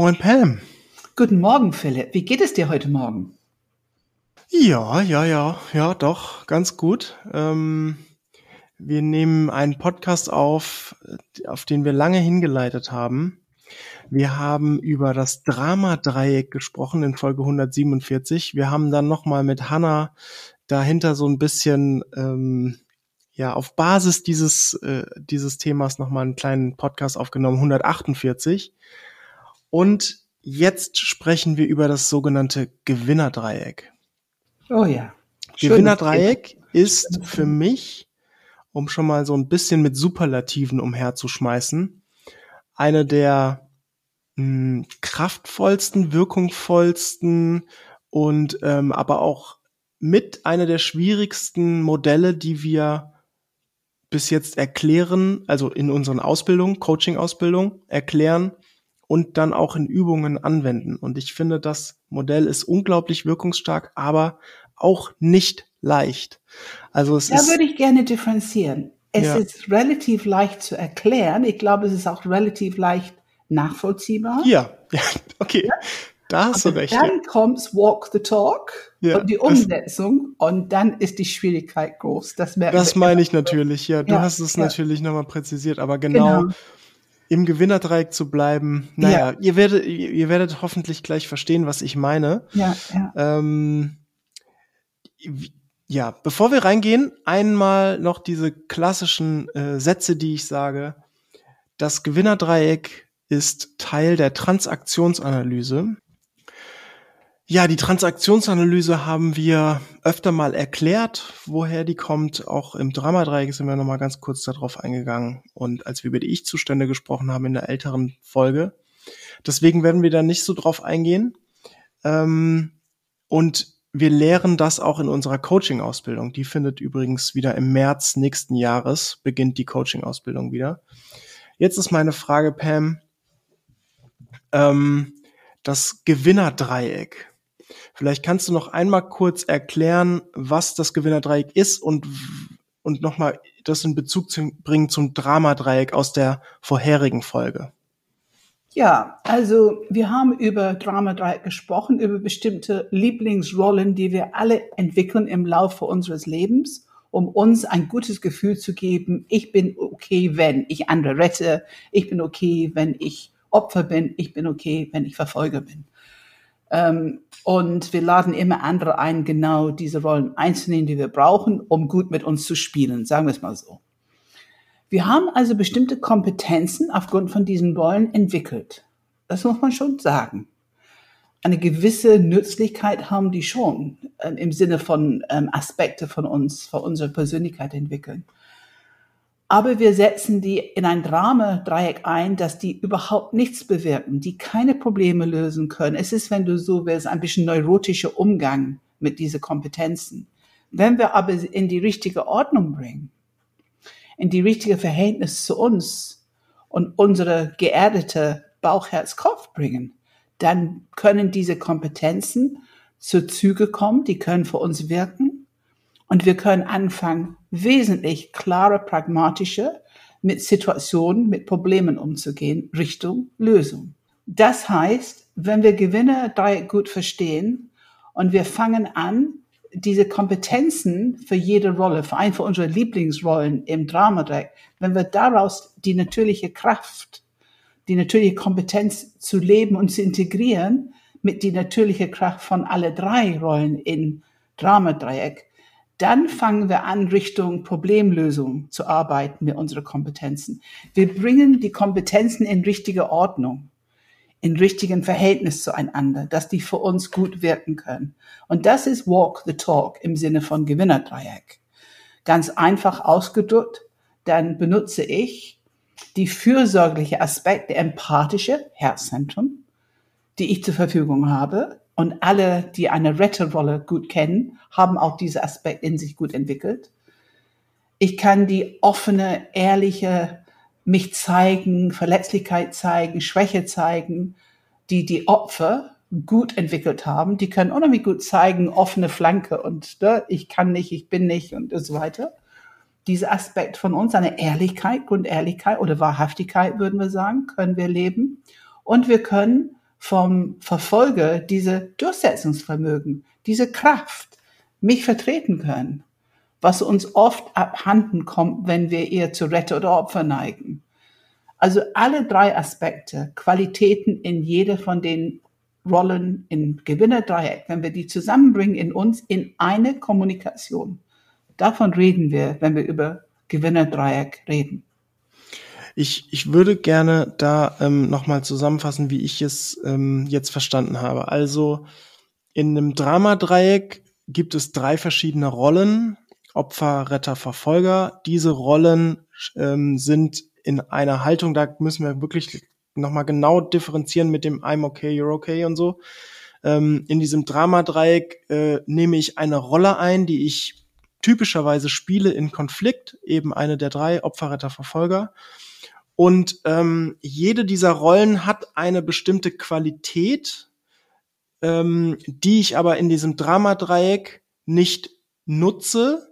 Moin Pam. Guten Morgen, Philipp. Wie geht es dir heute Morgen? Ja, ja, ja, ja, doch, ganz gut. Ähm, wir nehmen einen Podcast auf, auf den wir lange hingeleitet haben. Wir haben über das Drama-Dreieck gesprochen in Folge 147. Wir haben dann nochmal mit Hanna dahinter so ein bisschen ähm, ja auf Basis dieses äh, dieses Themas nochmal einen kleinen Podcast aufgenommen, 148. Und jetzt sprechen wir über das sogenannte Gewinnerdreieck. Oh ja. Gewinnerdreieck ist für mich, um schon mal so ein bisschen mit Superlativen umherzuschmeißen, eine der mh, hm, kraftvollsten, wirkungsvollsten und ähm, aber auch mit einer der schwierigsten Modelle, die wir bis jetzt erklären, also in unseren Ausbildungen, Coaching-Ausbildung erklären und dann auch in Übungen anwenden. Und ich finde, das Modell ist unglaublich wirkungsstark, aber auch nicht leicht. Also es da ist. Würde ich gerne differenzieren. Es ja. ist relativ leicht zu erklären. Ich glaube, es ist auch relativ leicht nachvollziehbar. Ja, ja okay. Ja? Da hast Aber du recht. Dann ja. kommt's Walk the Talk ja, und die Umsetzung und dann ist die Schwierigkeit groß. Das, das meine ich natürlich, ja. Du hast es natürlich nochmal präzisiert, aber genau, genau im Gewinnerdreieck zu bleiben. Naja, ja. ihr werdet, ihr werdet hoffentlich gleich verstehen, was ich meine. Ja, ja. Ähm, ja, bevor wir reingehen, einmal noch diese klassischen äh, Sätze, die ich sage. Das Gewinnerdreieck ist Teil der Transaktionsanalyse. Ja, die Transaktionsanalyse haben wir öfter mal erklärt, woher die kommt. Auch im Dramadreieck sind wir nochmal ganz kurz darauf eingegangen. Und als wir über die Ich-Zustände gesprochen haben in der älteren Folge. Deswegen werden wir da nicht so drauf eingehen. Ähm, und wir lehren das auch in unserer Coaching-Ausbildung. Die findet übrigens wieder im März nächsten Jahres, beginnt die Coaching-Ausbildung wieder. Jetzt ist meine Frage, Pam, ähm, das Gewinnerdreieck. Vielleicht kannst du noch einmal kurz erklären, was das Gewinnerdreieck ist und, und nochmal das in Bezug zu bringen zum Dramadreieck aus der vorherigen Folge. Ja, also wir haben über Dramadreieck gesprochen, über bestimmte Lieblingsrollen, die wir alle entwickeln im Laufe unseres Lebens, um uns ein gutes Gefühl zu geben, ich bin okay, wenn ich andere rette, ich bin okay, wenn ich Opfer bin, ich bin okay, wenn ich Verfolger bin. Ähm, und wir laden immer andere ein, genau diese Rollen einzunehmen, die wir brauchen, um gut mit uns zu spielen, sagen wir es mal so. Wir haben also bestimmte Kompetenzen aufgrund von diesen Rollen entwickelt. Das muss man schon sagen. Eine gewisse Nützlichkeit haben die schon ähm, im Sinne von ähm, Aspekte von uns, von unserer Persönlichkeit entwickeln. Aber wir setzen die in ein Drama-Dreieck ein, dass die überhaupt nichts bewirken, die keine Probleme lösen können. Es ist, wenn du so willst, ein bisschen neurotischer Umgang mit diesen Kompetenzen. Wenn wir aber in die richtige Ordnung bringen, in die richtige Verhältnis zu uns und unsere geerdete Bauch, Herz, Kopf bringen, dann können diese Kompetenzen zu Züge kommen, die können für uns wirken und wir können anfangen, wesentlich klarer, pragmatischer mit Situationen, mit Problemen umzugehen, Richtung Lösung. Das heißt, wenn wir Gewinner gut verstehen und wir fangen an, diese Kompetenzen für jede Rolle, für einen von unseren Lieblingsrollen im Dramadeck, wenn wir daraus die natürliche Kraft, die natürliche Kompetenz zu leben und zu integrieren mit die natürliche Kraft von alle drei Rollen in Dramadreieck, dann fangen wir an, Richtung Problemlösung zu arbeiten mit unseren Kompetenzen. Wir bringen die Kompetenzen in richtige Ordnung, in richtigen Verhältnis zueinander, dass die für uns gut wirken können. Und das ist Walk the Talk im Sinne von Gewinnerdreieck. Ganz einfach ausgedrückt, dann benutze ich die fürsorgliche Aspekt, der empathische Herzzentrum, die ich zur Verfügung habe, und alle, die eine Retterrolle gut kennen, haben auch diesen Aspekt in sich gut entwickelt. Ich kann die offene, ehrliche, mich zeigen, Verletzlichkeit zeigen, Schwäche zeigen, die die Opfer gut entwickelt haben. Die können unheimlich gut zeigen, offene Flanke und ne, ich kann nicht, ich bin nicht und so weiter. Dieser Aspekt von uns, eine Ehrlichkeit, Grundehrlichkeit oder Wahrhaftigkeit, würden wir sagen, können wir leben. Und wir können vom Verfolger diese Durchsetzungsvermögen, diese Kraft, mich vertreten können, was uns oft abhanden kommt, wenn wir eher zu Retter oder Opfer neigen. Also alle drei Aspekte, Qualitäten in jeder von den Rollen in Gewinnerdreieck, wenn wir die zusammenbringen in uns in eine Kommunikation. Davon reden wir, wenn wir über Gewinnerdreieck reden. Ich, ich würde gerne da ähm, nochmal zusammenfassen, wie ich es ähm, jetzt verstanden habe. Also in einem Dramadreieck gibt es drei verschiedene Rollen. Opfer, Retter, Verfolger. Diese Rollen ähm, sind in einer Haltung, da müssen wir wirklich nochmal genau differenzieren mit dem I'm okay, you're okay und so. Ähm, in diesem Dramadreieck äh, nehme ich eine Rolle ein, die ich typischerweise spiele in Konflikt, eben eine der drei, Opfer, Retter, Verfolger. Und ähm, jede dieser Rollen hat eine bestimmte Qualität, ähm, die ich aber in diesem Dramadreieck nicht nutze,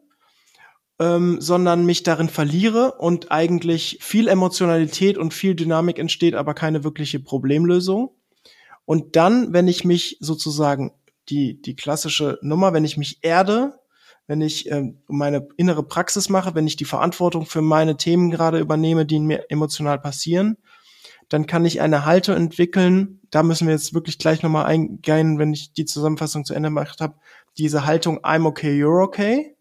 ähm, sondern mich darin verliere und eigentlich viel Emotionalität und viel Dynamik entsteht, aber keine wirkliche Problemlösung. Und dann, wenn ich mich sozusagen die, die klassische Nummer, wenn ich mich erde, wenn ich ähm, meine innere Praxis mache, wenn ich die Verantwortung für meine Themen gerade übernehme, die mir emotional passieren, dann kann ich eine Haltung entwickeln. Da müssen wir jetzt wirklich gleich nochmal eingehen, wenn ich die Zusammenfassung zu Ende gemacht habe. Diese Haltung I'm okay, you're okay.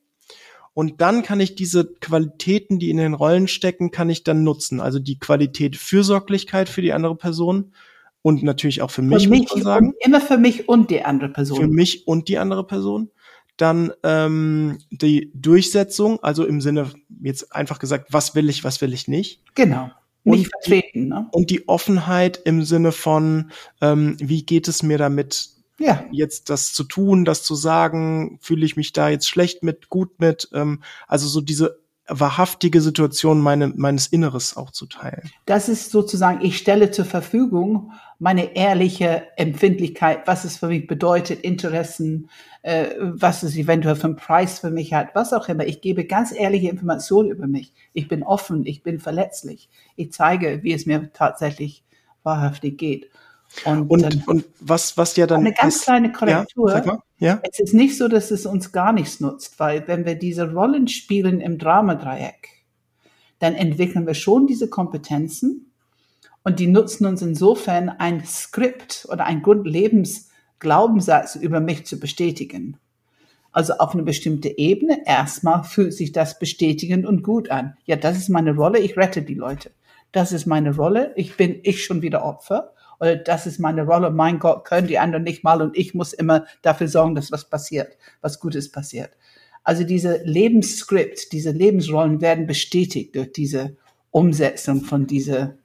Und dann kann ich diese Qualitäten, die in den Rollen stecken, kann ich dann nutzen. Also die Qualität Fürsorglichkeit für die andere Person und natürlich auch für mich, für mich muss man sagen. Immer für mich und die andere Person. Für mich und die andere Person. Dann ähm, die Durchsetzung, also im Sinne, jetzt einfach gesagt, was will ich, was will ich nicht. Genau. Nicht und vertreten. Ne? Und die Offenheit im Sinne von, ähm, wie geht es mir damit, ja. jetzt das zu tun, das zu sagen, fühle ich mich da jetzt schlecht mit, gut mit, ähm, also so diese wahrhaftige Situation meine, meines Inneres auch zu teilen. Das ist sozusagen, ich stelle zur Verfügung meine ehrliche Empfindlichkeit, was es für mich bedeutet, Interessen, äh, was es eventuell für einen Preis für mich hat, was auch immer. Ich gebe ganz ehrliche Informationen über mich. Ich bin offen, ich bin verletzlich. Ich zeige, wie es mir tatsächlich wahrhaftig geht. Und, und, und, was, was ja dann. Eine ganz ist, kleine Korrektur. Ja, ja? Es ist nicht so, dass es uns gar nichts nutzt, weil wenn wir diese Rollen spielen im Dramadreieck, dann entwickeln wir schon diese Kompetenzen und die nutzen uns insofern ein Skript oder ein Grundlebensglaubenssatz über mich zu bestätigen. Also auf eine bestimmte Ebene erstmal fühlt sich das bestätigend und gut an. Ja, das ist meine Rolle, ich rette die Leute. Das ist meine Rolle, ich bin ich schon wieder Opfer oder das ist meine Rolle, mein Gott, können die anderen nicht mal und ich muss immer dafür sorgen, dass was passiert, was Gutes passiert. Also diese Lebensskript, diese Lebensrollen werden bestätigt durch diese Umsetzung von dieser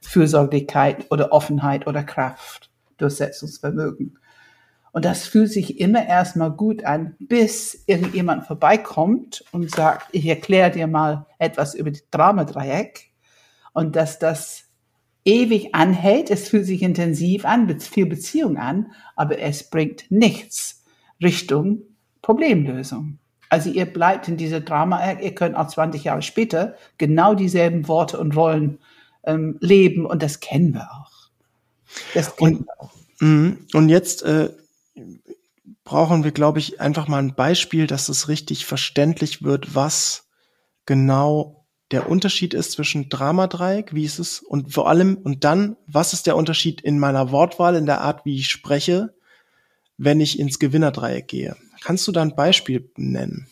Fürsorglichkeit oder Offenheit oder Kraft, Durchsetzungsvermögen. Und das fühlt sich immer erstmal gut an, bis irgendjemand vorbeikommt und sagt, ich erkläre dir mal etwas über die Dramadreieck und dass das ewig anhält. Es fühlt sich intensiv an, viel Beziehung an, aber es bringt nichts Richtung Problemlösung. Also ihr bleibt in dieser Drama, ihr könnt auch 20 Jahre später genau dieselben Worte und Rollen ähm, leben und das kennen wir auch. Das kennen und, wir auch. Mhm. Und jetzt äh, brauchen wir, glaube ich, einfach mal ein Beispiel, dass es richtig verständlich wird, was genau der Unterschied ist zwischen Dramadreieck, wie ist es, und vor allem, und dann, was ist der Unterschied in meiner Wortwahl, in der Art, wie ich spreche, wenn ich ins Gewinnerdreieck gehe? Kannst du da ein Beispiel nennen?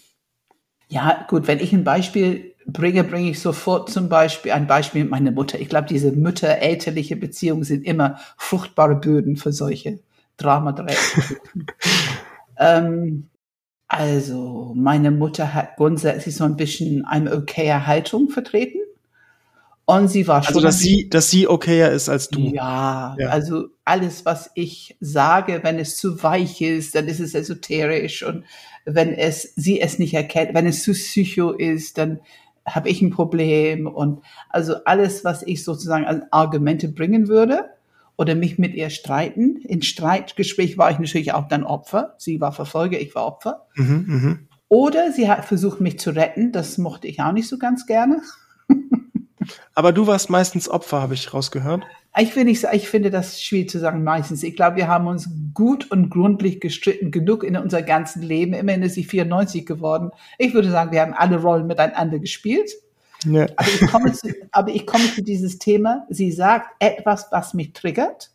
Ja, gut, wenn ich ein Beispiel bringe, bringe ich sofort zum Beispiel ein Beispiel mit meiner Mutter. Ich glaube, diese mütter-elterliche Beziehungen sind immer fruchtbare Böden für solche Dramadreiecke. ähm, also, meine Mutter hat grundsätzlich so ein bisschen eine okaye Haltung vertreten. Und sie war schon. Also, dass sie, dass sie okayer ist als du. Ja, ja, also alles, was ich sage, wenn es zu weich ist, dann ist es esoterisch. Und wenn es, sie es nicht erkennt, wenn es zu psycho ist, dann habe ich ein Problem. Und also alles, was ich sozusagen als Argumente bringen würde, oder mich mit ihr streiten. In Streitgespräch war ich natürlich auch dann Opfer. Sie war Verfolger, ich war Opfer. Mhm, mh. Oder sie hat versucht, mich zu retten. Das mochte ich auch nicht so ganz gerne. Aber du warst meistens Opfer, habe ich rausgehört. Ich finde, ich, ich finde das schwierig zu sagen meistens. Ich glaube, wir haben uns gut und gründlich gestritten genug in unser ganzen Leben. Immerhin ist sie 94 geworden. Ich würde sagen, wir haben alle Rollen miteinander gespielt. Ja. Aber, ich komme zu, aber ich komme zu dieses Thema. Sie sagt etwas, was mich triggert,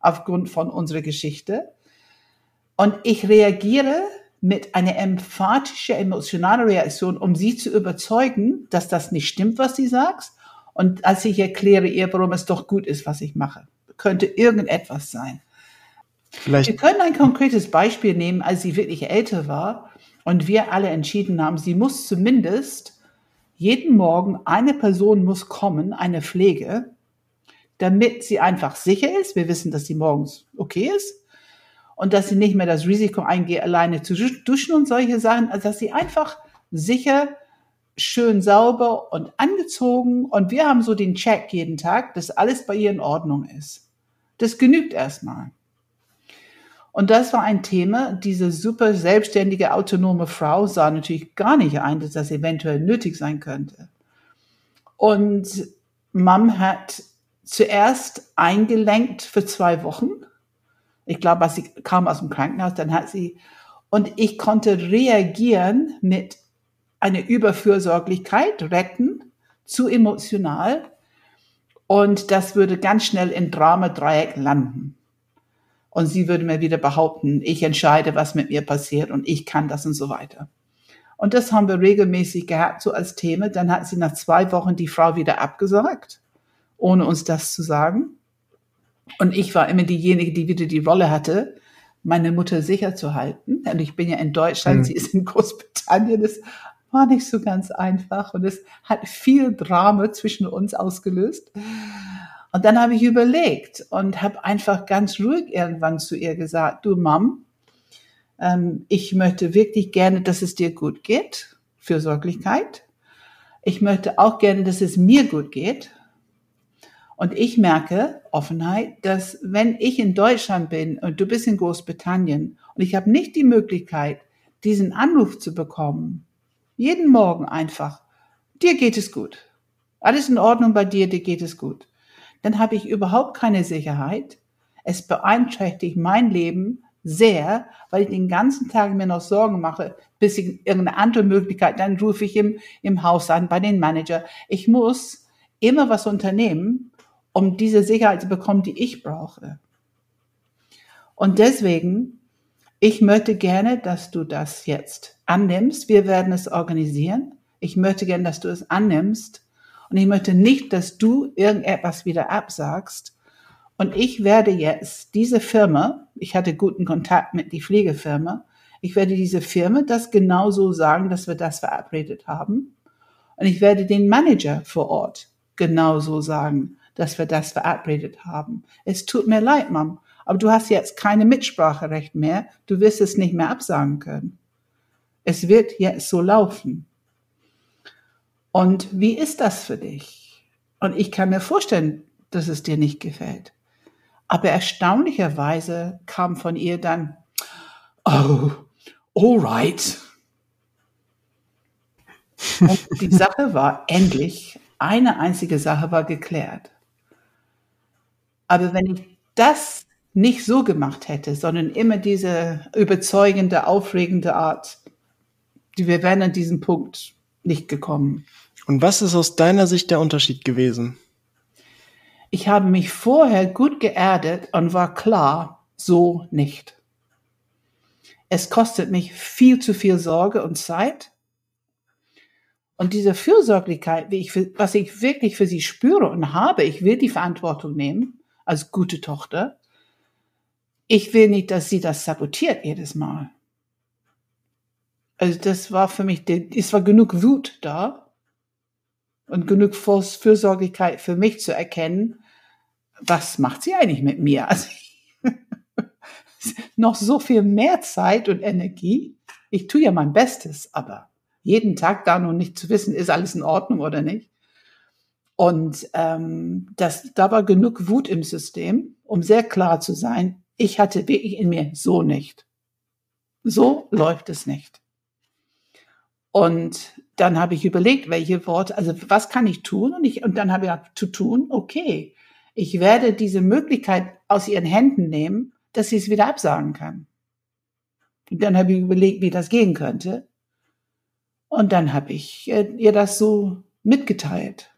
aufgrund von unserer Geschichte. Und ich reagiere mit einer emphatischen, emotionalen Reaktion, um sie zu überzeugen, dass das nicht stimmt, was sie sagt. Und als ich erkläre ihr, warum es doch gut ist, was ich mache, könnte irgendetwas sein. Vielleicht. Wir können ein konkretes Beispiel nehmen, als sie wirklich älter war und wir alle entschieden haben, sie muss zumindest jeden Morgen eine Person muss kommen, eine Pflege, damit sie einfach sicher ist. Wir wissen, dass sie morgens okay ist und dass sie nicht mehr das Risiko eingeht, alleine zu duschen und solche Sachen, also dass sie einfach sicher, schön sauber und angezogen und wir haben so den Check jeden Tag, dass alles bei ihr in Ordnung ist. Das genügt erstmal. Und das war ein Thema. Diese super selbstständige, autonome Frau sah natürlich gar nicht ein, dass das eventuell nötig sein könnte. Und Mom hat zuerst eingelenkt für zwei Wochen. Ich glaube, als sie kam aus dem Krankenhaus, dann hat sie, und ich konnte reagieren mit einer Überfürsorglichkeit, retten, zu emotional. Und das würde ganz schnell in Drama-Dreieck landen. Und sie würde mir wieder behaupten, ich entscheide, was mit mir passiert und ich kann das und so weiter. Und das haben wir regelmäßig gehabt, so als Thema. Dann hat sie nach zwei Wochen die Frau wieder abgesagt, ohne uns das zu sagen. Und ich war immer diejenige, die wieder die Rolle hatte, meine Mutter sicher zu halten. Und ich bin ja in Deutschland, mhm. sie ist in Großbritannien. Das war nicht so ganz einfach und es hat viel Drama zwischen uns ausgelöst. Und dann habe ich überlegt und habe einfach ganz ruhig irgendwann zu ihr gesagt, du Mom, ähm, ich möchte wirklich gerne, dass es dir gut geht, Fürsorglichkeit. Ich möchte auch gerne, dass es mir gut geht. Und ich merke, Offenheit, dass wenn ich in Deutschland bin und du bist in Großbritannien und ich habe nicht die Möglichkeit, diesen Anruf zu bekommen, jeden Morgen einfach, dir geht es gut. Alles in Ordnung bei dir, dir geht es gut dann habe ich überhaupt keine Sicherheit. Es beeinträchtigt mein Leben sehr, weil ich den ganzen Tag mir noch Sorgen mache, bis ich irgendeine andere Möglichkeit, dann rufe ich im, im Haus an, bei den Manager. Ich muss immer was unternehmen, um diese Sicherheit zu bekommen, die ich brauche. Und deswegen, ich möchte gerne, dass du das jetzt annimmst. Wir werden es organisieren. Ich möchte gerne, dass du es annimmst und ich möchte nicht, dass du irgendetwas wieder absagst. Und ich werde jetzt diese Firma, ich hatte guten Kontakt mit die Pflegefirma, ich werde diese Firma das genauso sagen, dass wir das verabredet haben. Und ich werde den Manager vor Ort genauso sagen, dass wir das verabredet haben. Es tut mir leid, Mom, aber du hast jetzt keine Mitspracherecht mehr. Du wirst es nicht mehr absagen können. Es wird jetzt so laufen. Und wie ist das für dich? Und ich kann mir vorstellen, dass es dir nicht gefällt. Aber erstaunlicherweise kam von ihr dann, oh, all right. Und die Sache war endlich, eine einzige Sache war geklärt. Aber wenn ich das nicht so gemacht hätte, sondern immer diese überzeugende, aufregende Art, wir wären an diesem Punkt nicht gekommen. Und was ist aus deiner Sicht der Unterschied gewesen? Ich habe mich vorher gut geerdet und war klar, so nicht. Es kostet mich viel zu viel Sorge und Zeit. Und diese Fürsorglichkeit, ich, was ich wirklich für sie spüre und habe, ich will die Verantwortung nehmen als gute Tochter. Ich will nicht, dass sie das sabotiert jedes Mal. Also das war für mich, es war genug Wut da und genug Fürsorglichkeit für mich zu erkennen, was macht sie eigentlich mit mir? Also noch so viel mehr Zeit und Energie. Ich tue ja mein Bestes, aber jeden Tag da noch nicht zu wissen, ist alles in Ordnung oder nicht. Und ähm, das, da war genug Wut im System, um sehr klar zu sein, ich hatte wirklich in mir so nicht. So läuft es nicht. Und dann habe ich überlegt, welche Worte, also was kann ich tun? Und, ich, und dann habe ich gesagt, zu tun, okay, Ich werde diese Möglichkeit aus ihren Händen nehmen, dass sie es wieder absagen kann. Und dann habe ich überlegt, wie das gehen könnte. Und dann habe ich äh, ihr das so mitgeteilt.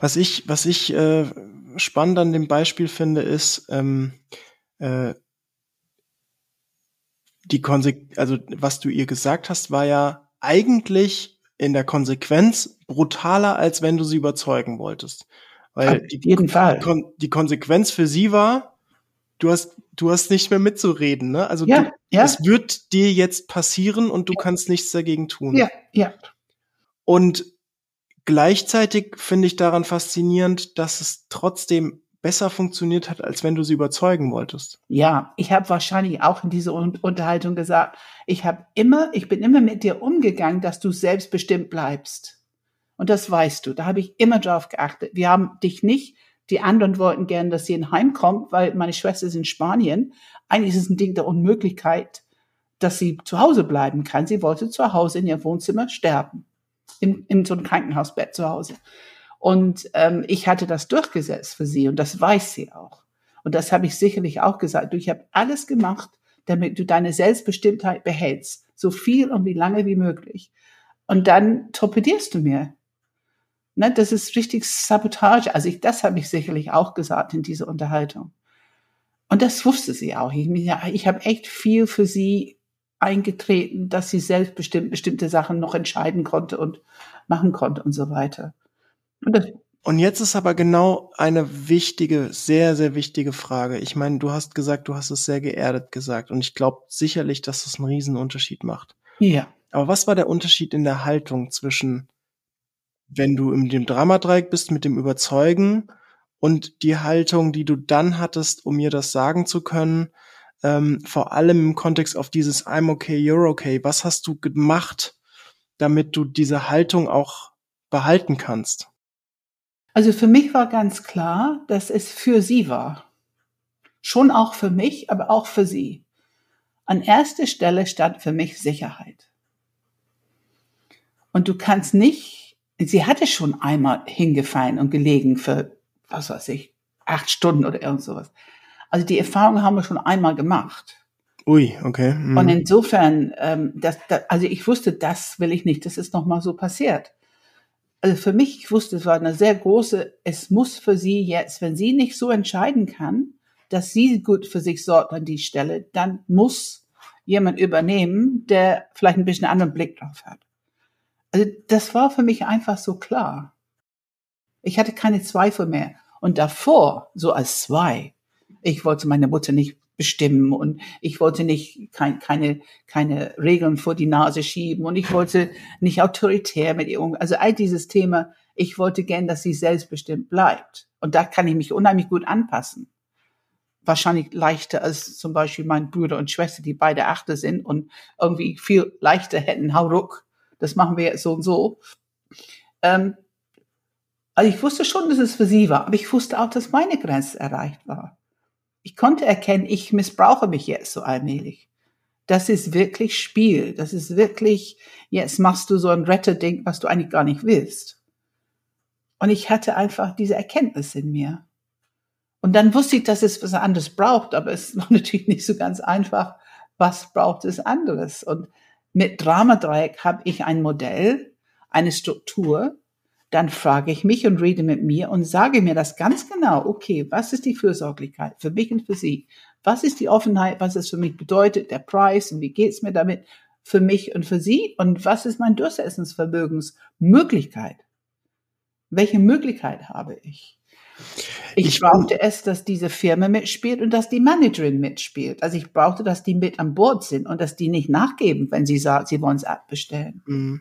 Was ich, was ich äh, spannend an dem Beispiel finde, ist ähm, äh, die Konsequenz, also was du ihr gesagt hast, war ja eigentlich in der Konsequenz brutaler, als wenn du sie überzeugen wolltest. Weil Auf jeden Fall. Die, Kon die Konsequenz für sie war, du hast, du hast nicht mehr mitzureden, ne? Also ja, du, ja. es wird dir jetzt passieren und du ja. kannst nichts dagegen tun. Ja, ja. Und gleichzeitig finde ich daran faszinierend, dass es trotzdem besser funktioniert hat, als wenn du sie überzeugen wolltest. Ja, ich habe wahrscheinlich auch in dieser Unterhaltung gesagt, ich habe immer, ich bin immer mit dir umgegangen, dass du selbstbestimmt bleibst. Und das weißt du. Da habe ich immer drauf geachtet. Wir haben dich nicht. Die anderen wollten gern, dass sie in Heim kommt, weil meine Schwester ist in Spanien. Eigentlich ist es ein Ding der Unmöglichkeit, dass sie zu Hause bleiben kann. Sie wollte zu Hause in ihr Wohnzimmer sterben. In, in so einem Krankenhausbett zu Hause. Und ähm, ich hatte das durchgesetzt für sie und das weiß sie auch. Und das habe ich sicherlich auch gesagt. Du, ich habe alles gemacht, damit du deine Selbstbestimmtheit behältst, so viel und wie lange wie möglich. Und dann torpedierst du mir. Ne, das ist richtig Sabotage. Also ich, das habe ich sicherlich auch gesagt in dieser Unterhaltung. Und das wusste sie auch. Ich, ich habe echt viel für sie eingetreten, dass sie selbstbestimmt bestimmte Sachen noch entscheiden konnte und machen konnte und so weiter. Und jetzt ist aber genau eine wichtige, sehr, sehr wichtige Frage. Ich meine, du hast gesagt, du hast es sehr geerdet gesagt. Und ich glaube sicherlich, dass das einen riesen Unterschied macht. Ja. Aber was war der Unterschied in der Haltung zwischen, wenn du in dem Dramadreieck bist mit dem Überzeugen und die Haltung, die du dann hattest, um mir das sagen zu können, ähm, vor allem im Kontext auf dieses I'm okay, you're okay. Was hast du gemacht, damit du diese Haltung auch behalten kannst? Also für mich war ganz klar, dass es für sie war. Schon auch für mich, aber auch für sie. An erster Stelle stand für mich Sicherheit. Und du kannst nicht, sie hatte schon einmal hingefallen und gelegen für, was weiß ich, acht Stunden oder irgend sowas. Also die Erfahrung haben wir schon einmal gemacht. Ui, okay. Mhm. Und insofern, ähm, das, das, also ich wusste, das will ich nicht, das ist nochmal so passiert also für mich, ich wusste, es war eine sehr große, es muss für sie jetzt, wenn sie nicht so entscheiden kann, dass sie gut für sich sorgt an die Stelle, dann muss jemand übernehmen, der vielleicht ein bisschen anderen Blick drauf hat. Also das war für mich einfach so klar. Ich hatte keine Zweifel mehr. Und davor, so als zwei, ich wollte meine Mutter nicht bestimmen und ich wollte nicht kein, keine, keine Regeln vor die Nase schieben und ich wollte nicht autoritär mit ihr umgehen. Also all dieses Thema, ich wollte gern, dass sie selbstbestimmt bleibt. Und da kann ich mich unheimlich gut anpassen. Wahrscheinlich leichter als zum Beispiel mein Bruder und Schwester, die beide Achte sind und irgendwie viel leichter hätten, hau ruck, das machen wir jetzt so und so. Ähm, also ich wusste schon, dass es für sie war, aber ich wusste auch, dass meine Grenze erreicht war ich konnte erkennen, ich missbrauche mich jetzt so allmählich. Das ist wirklich Spiel. Das ist wirklich, jetzt machst du so ein Retterding, was du eigentlich gar nicht willst. Und ich hatte einfach diese Erkenntnis in mir. Und dann wusste ich, dass es was anderes braucht, aber es war natürlich nicht so ganz einfach. Was braucht es anderes? Und mit Dramadreieck habe ich ein Modell, eine Struktur, dann frage ich mich und rede mit mir und sage mir das ganz genau. Okay, was ist die Fürsorglichkeit für mich und für Sie? Was ist die Offenheit? Was es für mich bedeutet? Der Preis und wie geht's mir damit für mich und für Sie? Und was ist mein Durchsetzungsvermögensmöglichkeit? Welche Möglichkeit habe ich? Ich, ich brauchte es, dass diese Firma mitspielt und dass die Managerin mitspielt. Also ich brauchte, dass die mit an Bord sind und dass die nicht nachgeben, wenn sie sagen, sie wollen es abbestellen. Mhm.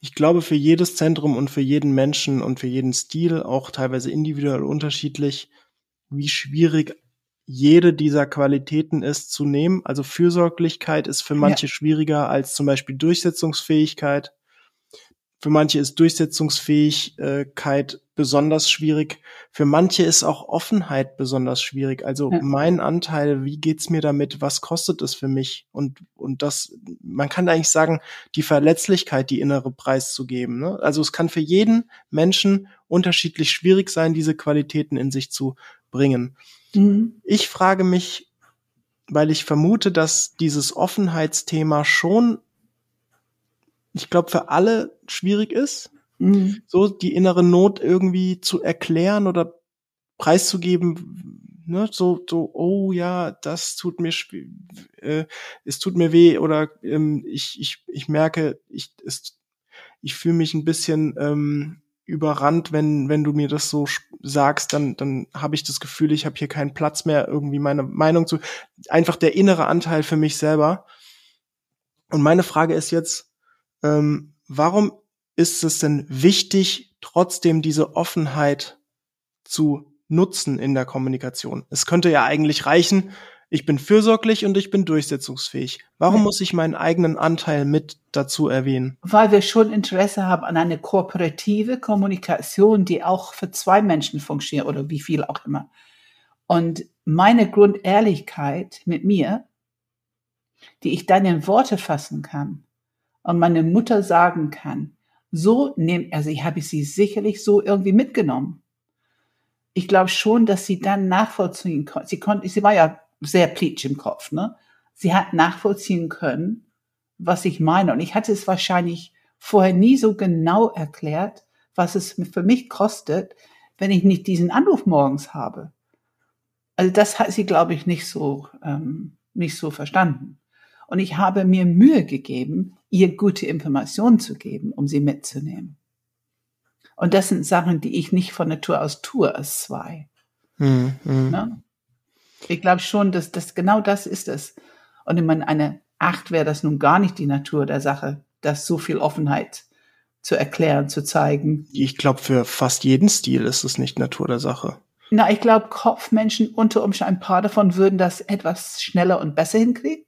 Ich glaube, für jedes Zentrum und für jeden Menschen und für jeden Stil, auch teilweise individuell unterschiedlich, wie schwierig jede dieser Qualitäten ist zu nehmen. Also Fürsorglichkeit ist für manche ja. schwieriger als zum Beispiel Durchsetzungsfähigkeit. Für manche ist Durchsetzungsfähigkeit besonders schwierig. Für manche ist auch Offenheit besonders schwierig. Also ja. mein Anteil, wie geht's mir damit? Was kostet es für mich? Und, und das, man kann eigentlich sagen, die Verletzlichkeit, die innere preiszugeben. Ne? Also es kann für jeden Menschen unterschiedlich schwierig sein, diese Qualitäten in sich zu bringen. Mhm. Ich frage mich, weil ich vermute, dass dieses Offenheitsthema schon ich glaube, für alle schwierig ist, mhm. so die innere Not irgendwie zu erklären oder preiszugeben, ne, so, so, oh ja, das tut mir, äh, es tut mir weh oder ähm, ich, ich, ich merke, ich, es, ich fühle mich ein bisschen ähm, überrannt, wenn, wenn du mir das so sagst, dann, dann habe ich das Gefühl, ich habe hier keinen Platz mehr, irgendwie meine Meinung zu, einfach der innere Anteil für mich selber. Und meine Frage ist jetzt, ähm, warum ist es denn wichtig, trotzdem diese Offenheit zu nutzen in der Kommunikation? Es könnte ja eigentlich reichen, ich bin fürsorglich und ich bin durchsetzungsfähig. Warum muss ich meinen eigenen Anteil mit dazu erwähnen? Weil wir schon Interesse haben an eine kooperative Kommunikation, die auch für zwei Menschen funktioniert oder wie viel auch immer. Und meine Grundehrlichkeit mit mir, die ich dann in Worte fassen kann, und meine Mutter sagen kann, so nehmt, also ich habe sie sicherlich so irgendwie mitgenommen. Ich glaube schon, dass sie dann nachvollziehen konnte. Sie konnte, sie war ja sehr plitsch im Kopf, ne? Sie hat nachvollziehen können, was ich meine. Und ich hatte es wahrscheinlich vorher nie so genau erklärt, was es für mich kostet, wenn ich nicht diesen Anruf morgens habe. Also das hat sie, glaube ich, nicht so, ähm, nicht so verstanden. Und ich habe mir Mühe gegeben, ihr gute Informationen zu geben, um sie mitzunehmen. Und das sind Sachen, die ich nicht von Natur aus tue als zwei. Mhm. Ne? Ich glaube schon, dass das genau das ist es. Und wenn man eine Acht wäre das nun gar nicht die Natur der Sache, dass so viel Offenheit zu erklären, zu zeigen. Ich glaube, für fast jeden Stil ist es nicht Natur der Sache. Na, ich glaube, Kopfmenschen unter Umständen, ein paar davon würden das etwas schneller und besser hinkriegen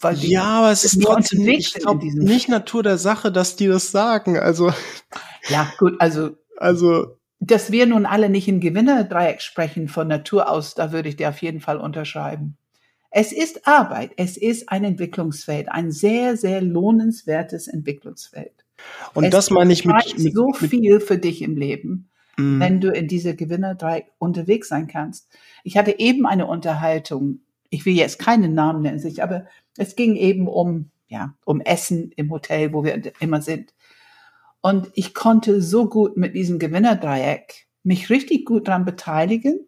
weil die ja, aber es ist trotzdem nicht, ich glaub, nicht Natur der Sache, dass die das sagen. Also ja, gut, also also dass wir nun alle nicht in Gewinnerdreieck sprechen von Natur aus, da würde ich dir auf jeden Fall unterschreiben. Es ist Arbeit, es ist ein Entwicklungsfeld, ein sehr, sehr lohnenswertes Entwicklungsfeld. Und es das meine ich mit, mit so viel für dich im Leben, mm. wenn du in dieser Gewinnerdreieck unterwegs sein kannst. Ich hatte eben eine Unterhaltung ich will jetzt keinen Namen nennen sich, aber es ging eben um, ja, um Essen im Hotel, wo wir immer sind. Und ich konnte so gut mit diesem Gewinnerdreieck mich richtig gut daran beteiligen.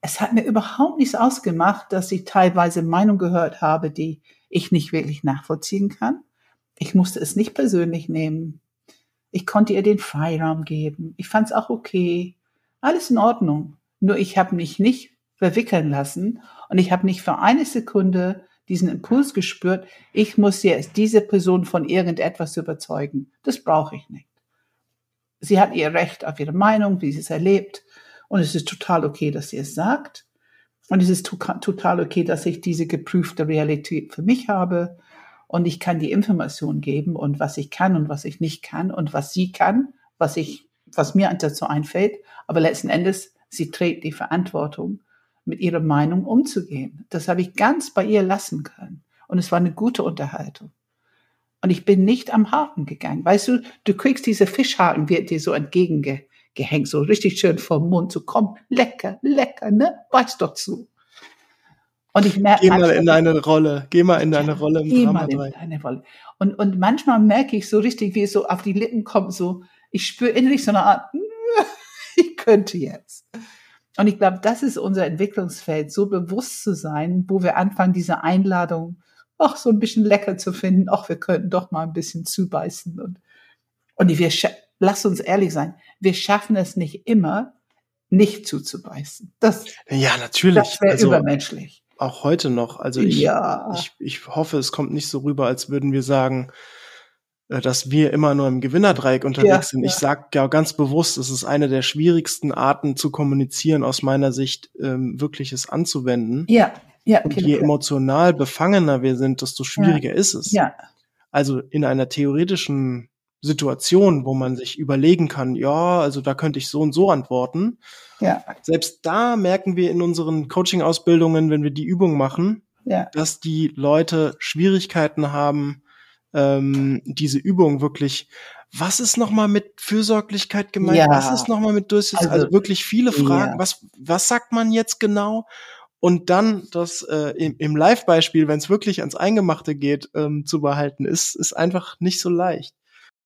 Es hat mir überhaupt nichts ausgemacht, dass ich teilweise Meinung gehört habe, die ich nicht wirklich nachvollziehen kann. Ich musste es nicht persönlich nehmen. Ich konnte ihr den Freiraum geben. Ich fand es auch okay. Alles in Ordnung. Nur ich habe mich nicht verwickeln lassen und ich habe nicht für eine Sekunde diesen Impuls gespürt, ich muss jetzt diese Person von irgendetwas überzeugen. Das brauche ich nicht. Sie hat ihr Recht auf ihre Meinung, wie sie es erlebt. Und es ist total okay, dass sie es sagt. Und es ist total okay, dass ich diese geprüfte Realität für mich habe. Und ich kann die Information geben und was ich kann und was ich nicht kann und was sie kann, was ich, was mir dazu einfällt. Aber letzten Endes, sie trägt die Verantwortung mit ihrer Meinung umzugehen. Das habe ich ganz bei ihr lassen können. Und es war eine gute Unterhaltung. Und ich bin nicht am Haken gegangen. Weißt du, du kriegst diese Fischhaken, wird dir so entgegengehängt, so richtig schön vom Mund, so komm, lecker, lecker, ne? Beiß doch zu. Und ich merke. Geh mal in deine Rolle. Geh mal in deine Rolle im Geh Drama mal in 3. deine Rolle. Und, und manchmal merke ich so richtig, wie es so auf die Lippen kommt, so, ich spüre innerlich so eine Art, ich könnte jetzt. Und ich glaube, das ist unser Entwicklungsfeld, so bewusst zu sein, wo wir anfangen, diese Einladung auch so ein bisschen lecker zu finden. Ach, wir könnten doch mal ein bisschen zubeißen. Und, und wir, lass uns ehrlich sein, wir schaffen es nicht immer, nicht zuzubeißen. Das, ja, natürlich. Das wäre also, übermenschlich. Auch heute noch. Also ich, ja. ich, ich hoffe, es kommt nicht so rüber, als würden wir sagen, dass wir immer nur im Gewinnerdreieck unterwegs ja, sind. Ich ja. sage ja ganz bewusst, es ist eine der schwierigsten Arten zu kommunizieren aus meiner Sicht, ähm, wirkliches anzuwenden. Ja, ja. Und je emotional befangener wir sind, desto schwieriger ja. ist es. Ja. Also in einer theoretischen Situationen, wo man sich überlegen kann, ja, also da könnte ich so und so antworten. Ja. Selbst da merken wir in unseren Coaching-Ausbildungen, wenn wir die Übung machen, Ja. dass die Leute Schwierigkeiten haben, ähm, diese Übung wirklich. Was ist nochmal mit Fürsorglichkeit gemeint? Ja. Was ist nochmal mit Durchsetzung? Also, Also, wirklich viele Fragen. ja. Was, was sagt man jetzt genau? Und dann das äh, im, im Live-Beispiel, wenn es wirklich ans Eingemachte geht, ähm, zu behalten, ist, ist einfach nicht so leicht.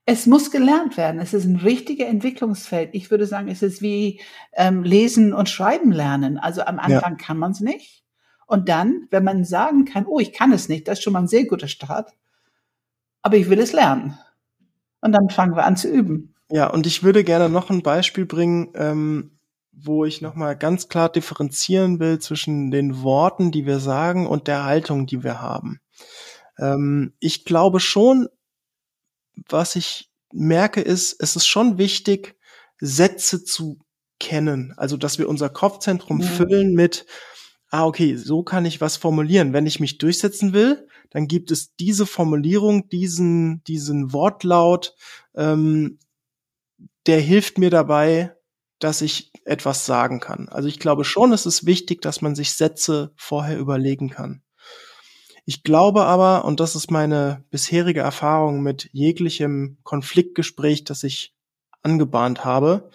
Es muss gelernt werden. Es ist ein richtiger Entwicklungsfeld. Ich würde sagen, es ist wie ähm, Lesen und Schreiben lernen. Also am Ja. Anfang kann man es nicht. Und dann, wenn man sagen kann, oh, ich kann es nicht, das ist schon mal ein sehr guter Start. Aber ich will es lernen. Und dann fangen wir an zu üben. Ja, und ich würde gerne noch ein Beispiel bringen, ähm, wo ich nochmal ganz klar differenzieren will zwischen den Worten, die wir sagen, und der Haltung, die wir haben. Ähm, ich glaube schon, was ich merke, ist, es ist schon wichtig, Sätze zu kennen. Also, dass wir unser Kopfzentrum Ja. füllen mit, ah, okay, so kann ich was formulieren. Wenn ich mich durchsetzen will, dann gibt es diese Formulierung, diesen, diesen Wortlaut, ähm, der hilft mir dabei, dass ich etwas sagen kann. Also ich glaube schon, es ist wichtig, dass man sich Sätze vorher überlegen kann. Ich glaube aber, und das ist meine bisherige Erfahrung mit jeglichem Konfliktgespräch, das ich angebahnt habe,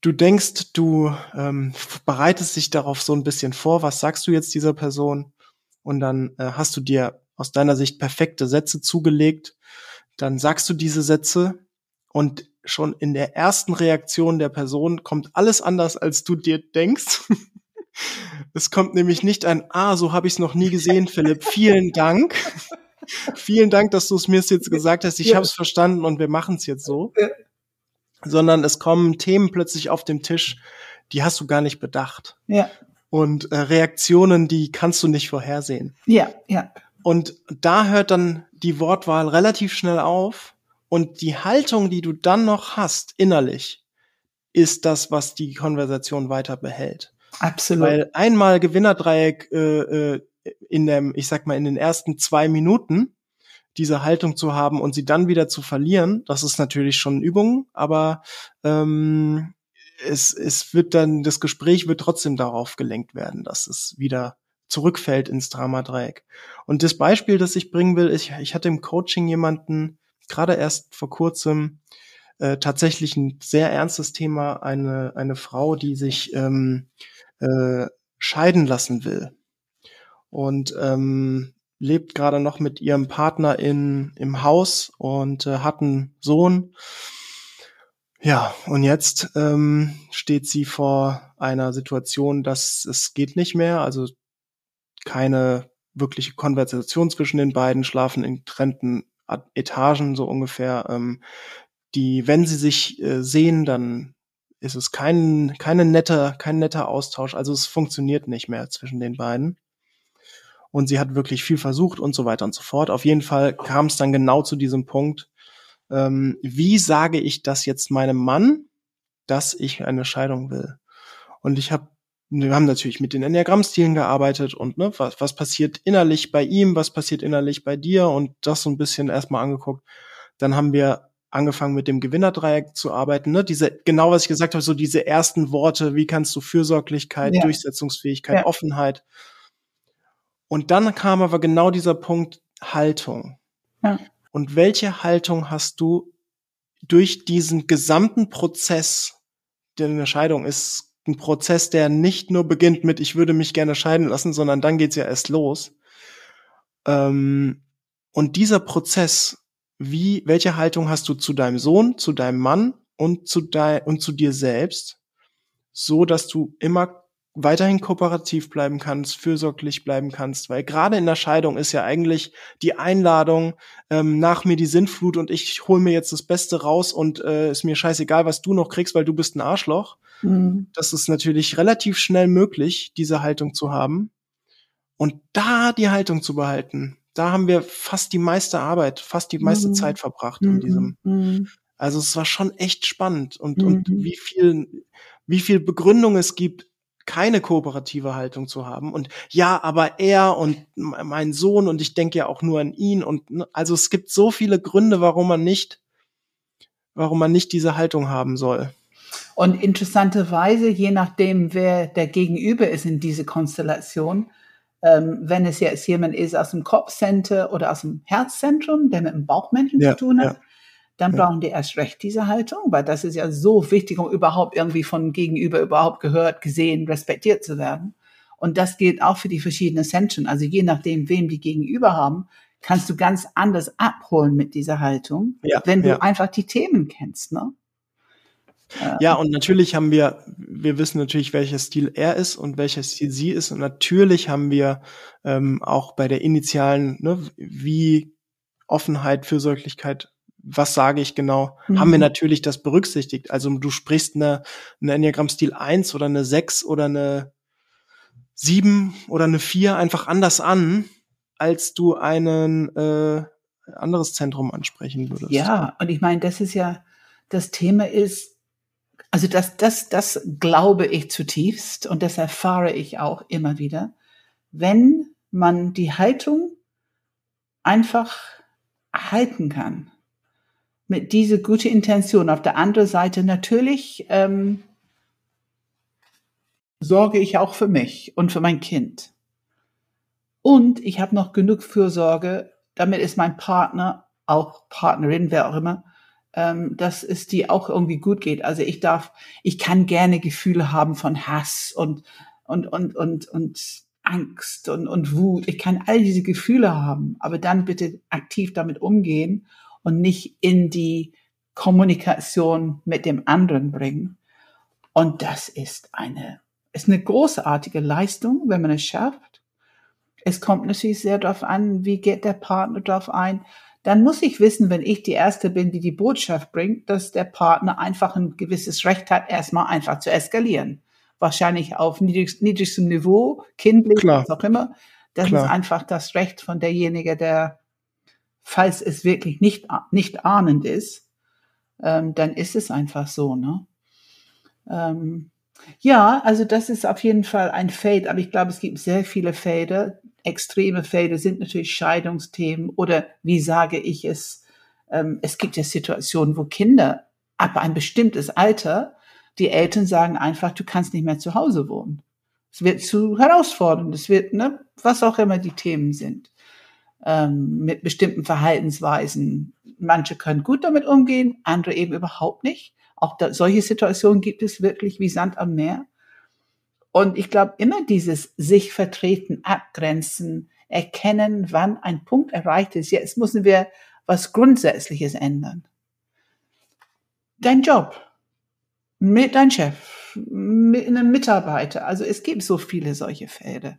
du denkst, du ähm, bereitest dich darauf so ein bisschen vor, was sagst du jetzt dieser Person? Und dann äh, hast du dir aus deiner Sicht perfekte Sätze zugelegt. Dann sagst du diese Sätze und schon in der ersten Reaktion der Person kommt alles anders, als du dir denkst. Es kommt nämlich nicht ein, ah, so habe ich es noch nie gesehen, Philipp. Vielen Dank. Vielen Dank, dass du es mir jetzt gesagt hast. Ich Ja. habe es verstanden und wir machen es jetzt so. Sondern es kommen Themen plötzlich auf dem Tisch, die hast du gar nicht bedacht. Ja, Und äh, Reaktionen, die kannst du nicht vorhersehen. ja, ja. Und da hört dann die Wortwahl relativ schnell auf. Und die Haltung, die du dann noch hast, innerlich, ist das, was die Konversation weiter behält. Absolut. Weil einmal Gewinnerdreieck äh, äh, in dem, ich sag mal, in den ersten zwei Minuten diese Haltung zu haben und sie dann wieder zu verlieren, das ist natürlich schon Übung, aber ähm, es, es wird dann, das Gespräch wird trotzdem darauf gelenkt werden, dass es wieder zurückfällt ins Dramadreieck. Und das Beispiel, das ich bringen will, ich, ich hatte im Coaching jemanden, gerade erst vor kurzem, äh, tatsächlich ein sehr ernstes Thema, eine, eine Frau, die sich ähm, äh, scheiden lassen will. Und ähm, lebt gerade noch mit ihrem Partner in, im Haus und äh, hat einen Sohn. Ja, und jetzt ähm, steht sie vor einer Situation, dass es geht nicht mehr, also keine wirkliche Konversation zwischen den beiden, schlafen in getrennten Etagen so ungefähr. Ähm, die, wenn sie sich äh, sehen, dann ist es kein, keine netter, kein netter Austausch. Also es funktioniert nicht mehr zwischen den beiden. Und sie hat wirklich viel versucht und so weiter und so fort. Auf jeden Fall kam es dann genau zu diesem Punkt. Ähm, wie sage ich das jetzt meinem Mann, dass ich eine Scheidung will? Und ich habe, wir haben natürlich mit den Enneagrammstilen gearbeitet und ne, was, was passiert innerlich bei ihm, was passiert innerlich bei dir und das so ein bisschen erstmal angeguckt. Dann haben wir angefangen mit dem Gewinnerdreieck zu arbeiten, ne? Diese, genau was ich gesagt habe, so diese ersten Worte, wie kannst du Fürsorglichkeit, Ja. Durchsetzungsfähigkeit, Ja. Offenheit. Und dann kam aber genau dieser Punkt Haltung. Ja. Und welche Haltung hast du durch diesen gesamten Prozess, denn eine Scheidung ist ein Prozess, der nicht nur beginnt mit, ich würde mich gerne scheiden lassen, sondern dann geht's ja erst los. Ähm, und dieser Prozess, wie, welche Haltung hast du zu deinem Sohn, zu deinem Mann und zu dein, und zu dir selbst, so dass du immer weiterhin kooperativ bleiben kannst, fürsorglich bleiben kannst, weil gerade in der Scheidung ist ja eigentlich die Einladung ähm, nach mir die Sintflut und ich hol mir jetzt das Beste raus und äh, ist mir scheißegal, was du noch kriegst, weil du bist ein Arschloch. Mhm. Das ist natürlich relativ schnell möglich, diese Haltung zu haben. Und da die Haltung zu behalten, da haben wir fast die meiste Arbeit, fast die meiste Mhm. Zeit verbracht in diesem. Mhm. Also es war schon echt spannend und, und Mhm. wie viel, wie viel Begründung es gibt, keine kooperative Haltung zu haben. Und ja, aber er und mein Sohn und ich denke ja auch nur an ihn und ne, also es gibt so viele Gründe, warum man nicht warum man nicht diese Haltung haben soll. Und interessanterweise, je nachdem, wer der Gegenüber ist in diese Konstellation, ähm, wenn es jetzt jemand ist aus dem Kopfcenter oder aus dem Herzzentrum, der mit dem Bauchmenschen ja, zu tun hat, ja. Dann ja. brauchen die erst recht diese Haltung, weil das ist ja so wichtig, um überhaupt irgendwie von Gegenüber überhaupt gehört, gesehen, respektiert zu werden. Und das gilt auch für die verschiedenen Zentren. Also je nachdem, wem die Gegenüber haben, kannst du ganz anders abholen mit dieser Haltung, ja, wenn du ja. einfach die Themen kennst. Ne? Ja, und natürlich haben wir, wir wissen natürlich, welcher Stil er ist und welcher Stil sie ist. Und natürlich haben wir ähm, auch bei der initialen, ne, wie Offenheit, Fürsorglichkeit, was sage ich genau, mhm. haben wir natürlich das berücksichtigt. Also du sprichst eine, eine Enneagramm-Stil 1 oder eine 6 oder eine 7 oder eine 4 einfach anders an, als du einen äh, anderes Zentrum ansprechen würdest. Ja, und ich meine, das ist ja, das Thema ist, also das, das, das glaube ich zutiefst und das erfahre ich auch immer wieder. Wenn man die Haltung einfach halten kann, mit dieser gute Intention. Auf der anderen Seite natürlich ähm, sorge ich auch für mich und für mein Kind. Und ich habe noch genug Fürsorge, damit ist mein Partner, auch Partnerin, wer auch immer, ähm, dass es die auch irgendwie gut geht. Also ich darf, ich kann gerne Gefühle haben von Hass und und und und und Angst und und Wut. Ich kann all diese Gefühle haben, aber dann bitte aktiv damit umgehen und nicht in die Kommunikation mit dem anderen bringen. Und das ist eine ist eine großartige Leistung, wenn man es schafft. Es kommt natürlich sehr darauf an, wie geht der Partner darauf ein dann muss ich wissen, wenn ich die Erste bin, die die Botschaft bringt, dass der Partner einfach ein gewisses Recht hat, erstmal einfach zu eskalieren. Wahrscheinlich auf niedrigst, niedrigstem Niveau, kindlich, Klar. was auch immer. Das Klar. ist einfach das Recht von derjenige, der, falls es wirklich nicht, nicht ahnend ist, ähm, dann ist es einfach so, ne? Ähm, ja, also das ist auf jeden Fall ein Fade, aber ich glaube, es gibt sehr viele Fäde, extreme Fälle sind natürlich Scheidungsthemen oder wie sage ich es, ähm, es gibt ja Situationen, wo Kinder ab ein bestimmtes Alter, die Eltern sagen einfach, du kannst nicht mehr zu Hause wohnen. Es wird zu herausfordernd, es wird, ne, was auch immer die Themen sind, ähm, mit bestimmten Verhaltensweisen. Manche können gut damit umgehen, andere eben überhaupt nicht. Auch da, solche Situationen gibt es wirklich wie Sand am Meer. Und ich glaube, immer dieses sich vertreten, abgrenzen, erkennen, wann ein Punkt erreicht ist. Jetzt müssen wir was Grundsätzliches ändern. Dein Job, mit dein Chef, mit einem Mitarbeiter. Also es gibt so viele solche Fälle.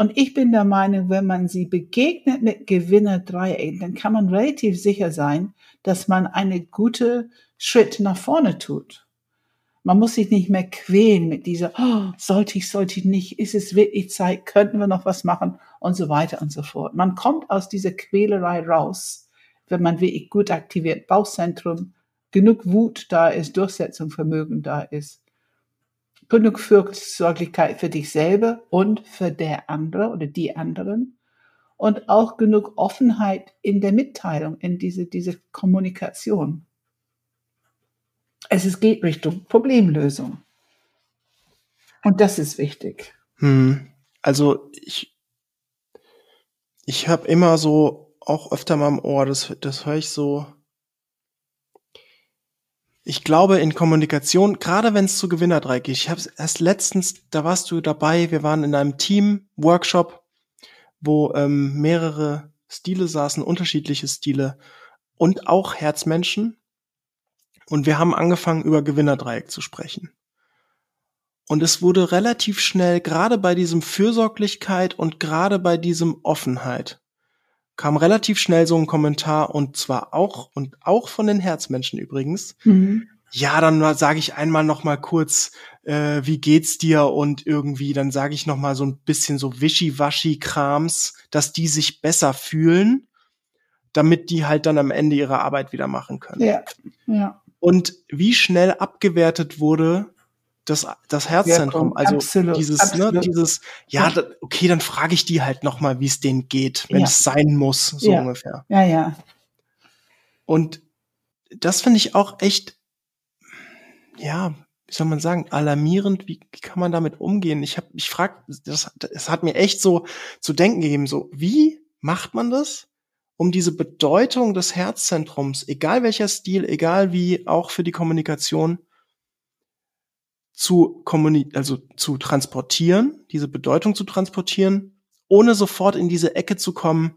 Und ich bin der Meinung, wenn man sie begegnet mit Gewinner-Dreieck, dann kann man relativ sicher sein, dass man einen guten Schritt nach vorne tut. Man muss sich nicht mehr quälen mit dieser, oh, sollte ich, sollte ich nicht, ist es wirklich Zeit, könnten wir noch was machen und so weiter und so fort. Man kommt aus dieser Quälerei raus, wenn man wirklich gut aktiviert, Bauchzentrum, genug Wut da ist, Durchsetzungsvermögen da ist, genug Fürsorglichkeit für dich selber und für der andere oder die anderen und auch genug Offenheit in der Mitteilung, in diese, diese Kommunikation. Es geht Richtung Problemlösung. Und das ist wichtig. Hm. Also ich, ich habe immer so auch öfter mal im Ohr, das, das höre ich so. Ich glaube in Kommunikation, gerade wenn es zu Gewinnerdreieck geht, ich habe erst letztens, da warst du dabei, wir waren in einem Team-Workshop, wo ähm, mehrere Stile saßen, unterschiedliche Stile und auch Herzmenschen. Und wir haben angefangen, über Gewinnerdreieck zu sprechen. Und es wurde relativ schnell, gerade bei diesem Fürsorglichkeit und gerade bei diesem Offenheit, kam relativ schnell so ein Kommentar und zwar auch und auch von den Herzmenschen übrigens. Mhm. Ja, dann sage ich einmal noch mal kurz, äh, wie geht's dir und irgendwie, dann sage ich noch mal so ein bisschen so wischiwaschi-Krams, dass die sich besser fühlen, damit die halt dann am Ende ihre Arbeit wieder machen können. Ja, ja und wie schnell abgewertet wurde das, das Herzzentrum. Ja, also absolut, dieses, ne, absolut. Ne, dieses, ja, ja. Okay, dann frage ich die halt noch mal, wie es denen geht, wenn ja. es sein muss, so ungefähr. Ja, ja. Und das finde ich auch echt, ja, wie soll man sagen, alarmierend. Wie, wie kann man damit umgehen? Ich habe, ich frage, das, das hat mir echt so zu denken gegeben. So, wie macht man das, um diese Bedeutung des Herzzentrums, egal welcher Stil, egal wie, auch für die Kommunikation, zu kommuni also zu transportieren, diese Bedeutung zu transportieren, ohne sofort in diese Ecke zu kommen,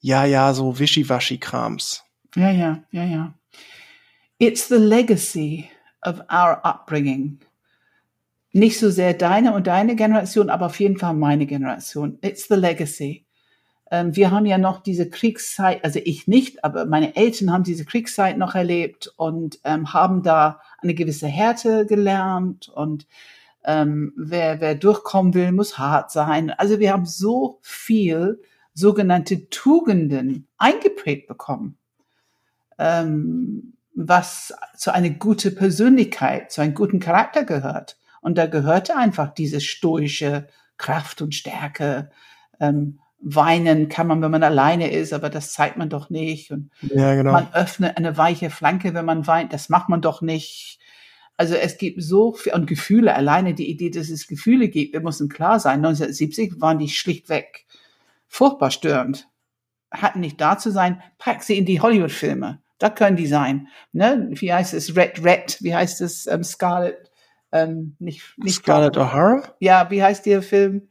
ja, ja, so Wischiwaschi-Krams. Ja, ja, ja, ja. It's the legacy of our upbringing. Nicht so sehr deine und deine Generation, aber auf jeden Fall meine Generation. It's the legacy. Ähm, wir haben ja noch diese Kriegszeit, also ich nicht, aber meine Eltern haben diese Kriegszeit noch erlebt und ähm, haben da eine gewisse Härte gelernt und ähm, wer, wer durchkommen will, muss hart sein. Also wir haben so viel sogenannte Tugenden eingeprägt bekommen. Ähm, was zu einer guten Persönlichkeit, zu einem guten Charakter gehört. Und da gehörte einfach diese stoische Kraft und Stärke. Ähm, weinen kann man, wenn man alleine ist, aber das zeigt man doch nicht. Und ja, genau. man öffnet eine weiche Flanke, wenn man weint, das macht man doch nicht. Also es gibt so viel, und Gefühle, alleine die Idee, dass es Gefühle gibt, wir müssen klar sein, 1970 waren die schlichtweg furchtbar störend. Hatten nicht da zu sein, pack sie in die Hollywood-Filme. Da können die sein. Ne? Wie heißt es? Red Red. Wie heißt es? Ähm, Scarlett. Ähm, nicht, nicht Scarlett O'Hara? Ja, wie heißt der Film?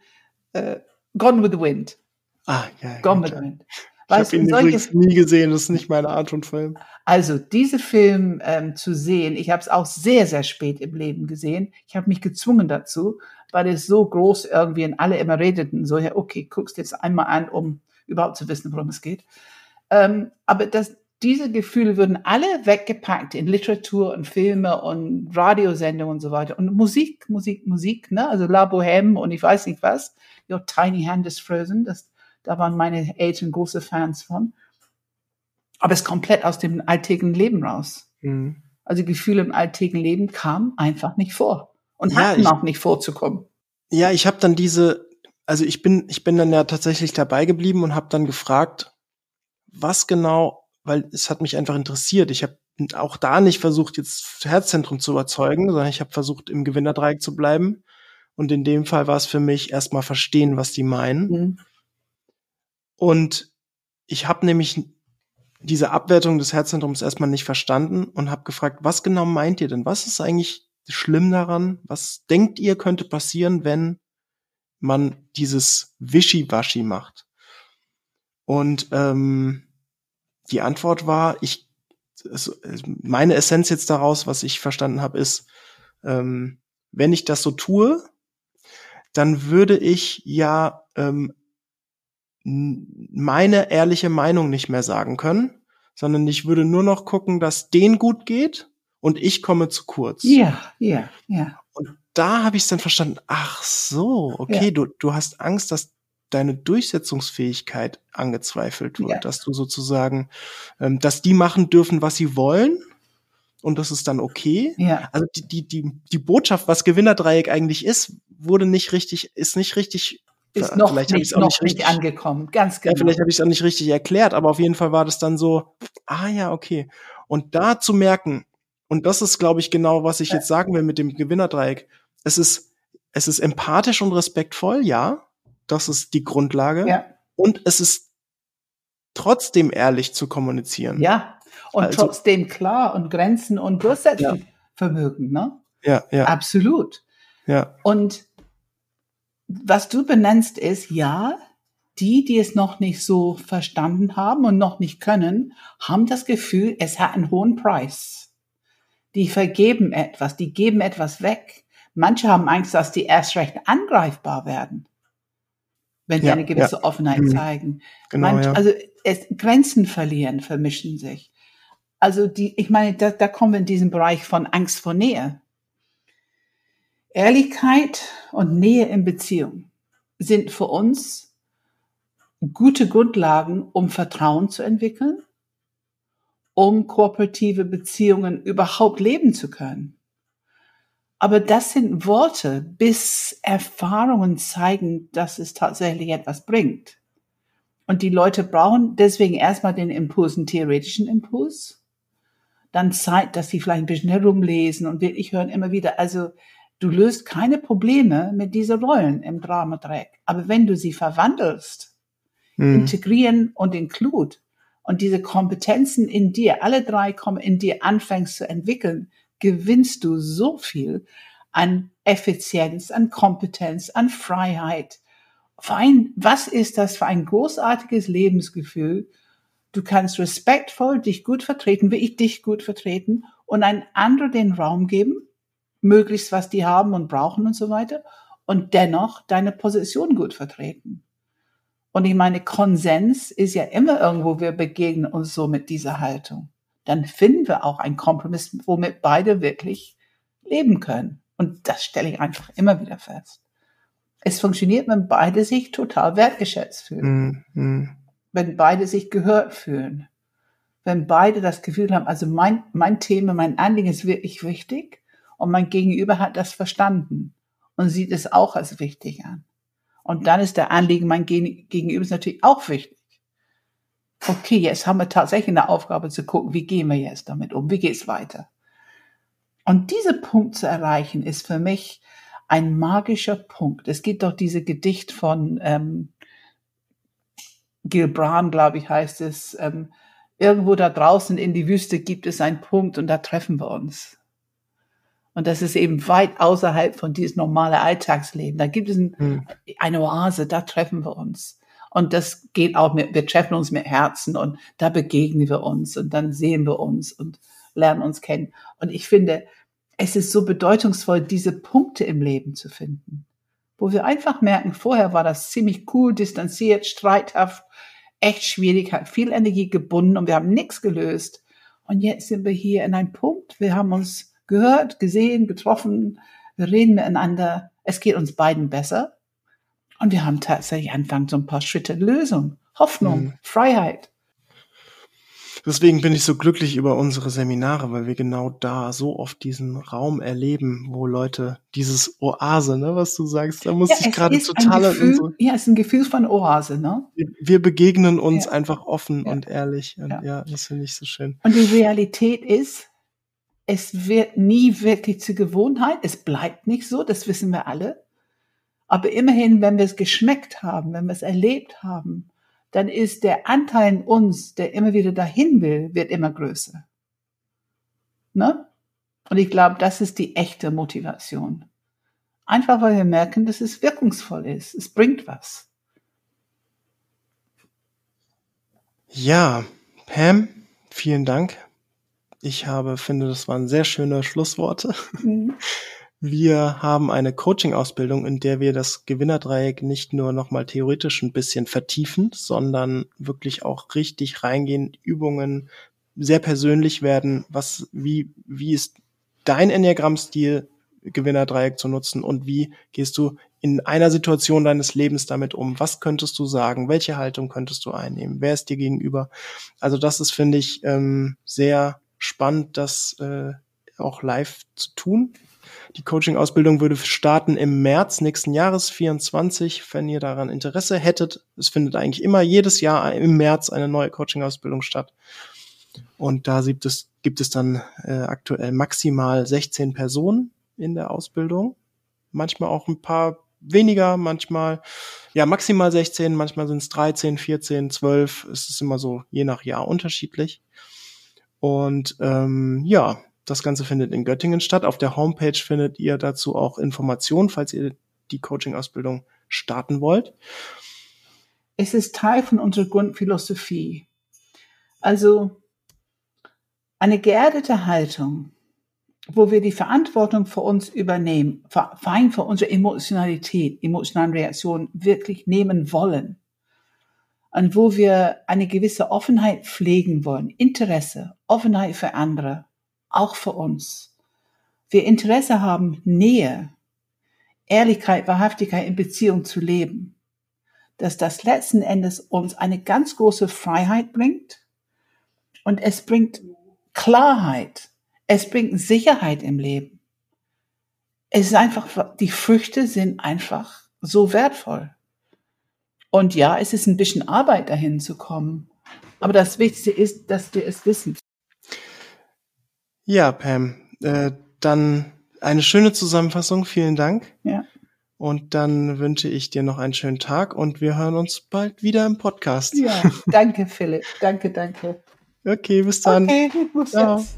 Äh, Gone with the Wind. Ah, ja. The Wind. Ich habe ihn übrigens nie gesehen, das ist nicht meine Art von Film. Also, diese Film ähm, zu sehen, ich habe es auch sehr, sehr spät im Leben gesehen. Ich habe mich gezwungen dazu, weil es so groß irgendwie in alle immer redeten. So, ja, okay, guckst jetzt einmal an, um überhaupt zu wissen, worum es geht. Ähm, aber das, diese Gefühle würden alle weggepackt in Literatur und Filme und Radiosendungen und so weiter. Und Musik, Musik, Musik, ne? Also La Bohème und ich weiß nicht was. Your Tiny Hand is Frozen. Das, da waren meine Eltern große Fans von. Aber es komplett aus dem alltäglichen Leben raus. Mhm. Also Gefühle im alltäglichen Leben kamen einfach nicht vor. Und ja, hatten ich, auch nicht vorzukommen. Ja, ich habe dann diese, also ich bin, ich bin dann ja tatsächlich dabei geblieben und habe dann gefragt, was genau weil es hat mich einfach interessiert. Ich habe auch da nicht versucht, jetzt Herzzentrum zu überzeugen, sondern ich habe versucht, im Gewinnerdreieck zu bleiben. Und in dem Fall war es für mich erstmal verstehen, was die meinen. Mhm. Und ich habe nämlich diese Abwertung des Herzzentrums erstmal nicht verstanden und habe gefragt, was genau meint ihr denn? Was ist eigentlich schlimm daran? Was denkt ihr könnte passieren, wenn man dieses Wischiwaschi macht? Und ähm, die Antwort war, ich, es, meine Essenz jetzt daraus, was ich verstanden habe, ist, ähm, wenn ich das so tue, dann würde ich ja ähm, meine ehrliche Meinung nicht mehr sagen können, sondern ich würde nur noch gucken, dass denen gut geht und ich komme zu kurz. Ja, ja, ja. Und da habe ich es dann verstanden, ach so, okay, ja. du, du hast Angst, dass deine Durchsetzungsfähigkeit angezweifelt wird, ja. dass du sozusagen, ähm, dass die machen dürfen, was sie wollen und das ist dann okay. Ja. Also die, die, die, die Botschaft, was Gewinnerdreieck eigentlich ist, wurde nicht richtig, ist nicht richtig ist noch vielleicht nicht, noch nicht, richtig, angekommen, ganz genau. Ja, vielleicht habe ich es auch nicht richtig erklärt, aber auf jeden Fall war das dann so, ah ja, okay. Und da zu merken, und das ist, glaube ich, genau, was ich ja. jetzt sagen will mit dem Gewinnerdreieck. Es ist, es ist empathisch und respektvoll, ja. Das ist die Grundlage. Ja. Und es ist trotzdem ehrlich zu kommunizieren. Ja. Und also, trotzdem klar und Grenzen und Durchsetzen ja. Vermögen, ne? Ja, ja. Absolut. Ja. Und was du benennst ist, ja, die, die es noch nicht so verstanden haben und noch nicht können, haben das Gefühl, es hat einen hohen Preis. Die vergeben etwas, die geben etwas weg. Manche haben Angst, dass die erst recht angreifbar werden wenn sie ja, eine gewisse ja. Offenheit mhm. zeigen. Genau, Manch, ja. Also es, Grenzen verlieren, vermischen sich. Also die, ich meine, da, da kommen wir in diesen Bereich von Angst vor Nähe. Ehrlichkeit und Nähe in Beziehung sind für uns gute Grundlagen, um Vertrauen zu entwickeln, um kooperative Beziehungen überhaupt leben zu können. Aber das sind Worte, bis Erfahrungen zeigen, dass es tatsächlich etwas bringt. Und die Leute brauchen deswegen erstmal den Impuls, einen theoretischen Impuls. dann Zeit, dass sie vielleicht ein bisschen herumlesen und wirklich hören immer wieder. Also du löst keine Probleme mit diesen Rollen im Dramadreieck. Aber wenn du sie verwandelst, mhm. integrieren und include und diese Kompetenzen in dir, alle drei kommen in dir anfängst zu entwickeln, gewinnst du so viel an Effizienz, an Kompetenz, an Freiheit. Was ist das für ein großartiges Lebensgefühl? Du kannst respektvoll dich gut vertreten, wie ich dich gut vertreten und ein anderer den Raum geben, möglichst was die haben und brauchen und so weiter und dennoch deine Position gut vertreten. Und ich meine, Konsens ist ja immer irgendwo, wir begegnen uns so mit dieser Haltung. Dann finden wir auch einen Kompromiss, womit beide wirklich leben können. Und das stelle ich einfach immer wieder fest. Es funktioniert, wenn beide sich total wertgeschätzt fühlen. Mm, mm. Wenn beide sich gehört fühlen. Wenn beide das Gefühl haben, also mein, mein Thema, mein Anliegen ist wirklich wichtig und mein Gegenüber hat das verstanden und sieht es auch als wichtig an. Und dann ist der Anliegen mein Gegenüber natürlich auch wichtig. Okay, jetzt haben wir tatsächlich eine Aufgabe zu gucken, wie gehen wir jetzt damit um, wie geht's weiter. Und dieser Punkt zu erreichen, ist für mich ein magischer Punkt. Es gibt doch diese Gedicht von ähm, Gilbran, glaube ich, heißt es. Ähm, irgendwo da draußen in die Wüste gibt es einen Punkt und da treffen wir uns. Und das ist eben weit außerhalb von diesem normalen Alltagsleben. Da gibt es ein, hm. eine Oase, da treffen wir uns. Und das geht auch mit, wir treffen uns mit Herzen und da begegnen wir uns und dann sehen wir uns und lernen uns kennen. Und ich finde, es ist so bedeutungsvoll, diese Punkte im Leben zu finden, wo wir einfach merken, vorher war das ziemlich cool, distanziert, streithaft, echt schwierig, hat viel Energie gebunden und wir haben nichts gelöst. Und jetzt sind wir hier in einem Punkt, wir haben uns gehört, gesehen, getroffen, wir reden miteinander, es geht uns beiden besser. Und wir haben tatsächlich anfangen so ein paar Schritte Lösung, Hoffnung, mhm. Freiheit. Deswegen bin ich so glücklich über unsere Seminare, weil wir genau da so oft diesen Raum erleben, wo Leute dieses Oase, ne, was du sagst, da muss ja, ich gerade total Gefühl, so, Ja, es ist ein Gefühl von Oase, ne? Wir, begegnen uns ja. einfach offen ja. und ehrlich. Und ja, das finde ich so schön. Und die Realität ist, es wird nie wirklich zur Gewohnheit. Es bleibt nicht so, das wissen wir alle. Aber immerhin, wenn wir es geschmeckt haben, wenn wir es erlebt haben, dann ist der Anteil in uns, der immer wieder dahin will, wird immer größer. Ne? Und ich glaube, das ist die echte Motivation. Einfach weil wir merken, dass es wirkungsvoll ist. Es bringt was. Ja, Pam, vielen Dank. Ich habe, finde, das waren sehr schöne Schlussworte. Mhm. Wir haben eine Coaching-Ausbildung, in der wir das Gewinnerdreieck nicht nur nochmal theoretisch ein bisschen vertiefen, sondern wirklich auch richtig reingehen, Übungen sehr persönlich werden. Was, wie, wie ist dein Enneagramm-Stil, Gewinnerdreieck zu nutzen und wie gehst du in einer Situation deines Lebens damit um? Was könntest du sagen? Welche Haltung könntest du einnehmen? Wer ist dir gegenüber? Also das ist, finde ich, ähm, sehr spannend, das äh, auch live zu tun. Die Coaching-Ausbildung würde starten im März nächsten Jahres 24, wenn ihr daran Interesse hättet. Es findet eigentlich immer jedes Jahr im März eine neue Coaching-Ausbildung statt. Und da gibt es, gibt es dann äh, aktuell maximal 16 Personen in der Ausbildung. Manchmal auch ein paar weniger, manchmal, ja, maximal 16, manchmal sind es 13, 14, 12. Es ist immer so je nach Jahr unterschiedlich. Und ähm, ja, das Ganze findet in Göttingen statt. Auf der Homepage findet ihr dazu auch Informationen, falls ihr die Coaching-Ausbildung starten wollt. Es ist Teil von unserer Grundphilosophie. Also eine geerdete Haltung, wo wir die Verantwortung für uns übernehmen, vor allem für unsere Emotionalität, emotionalen Reaktionen wirklich nehmen wollen und wo wir eine gewisse Offenheit pflegen wollen, Interesse, Offenheit für andere, auch für uns. Wir Interesse haben, Nähe, Ehrlichkeit, Wahrhaftigkeit in Beziehung zu leben, dass das letzten Endes uns eine ganz große Freiheit bringt und es bringt Klarheit, es bringt Sicherheit im Leben. Es ist einfach, die Früchte sind einfach so wertvoll. Und ja, es ist ein bisschen Arbeit, dahin zu kommen. Aber das Wichtigste ist, dass wir es wissen. Ja, Pam, äh, dann eine schöne Zusammenfassung. Vielen Dank. Ja. Und dann wünsche ich dir noch einen schönen Tag und wir hören uns bald wieder im Podcast. Ja, danke, Philipp. Danke, danke. Okay, bis dann. Okay, ich muss Ciao. jetzt.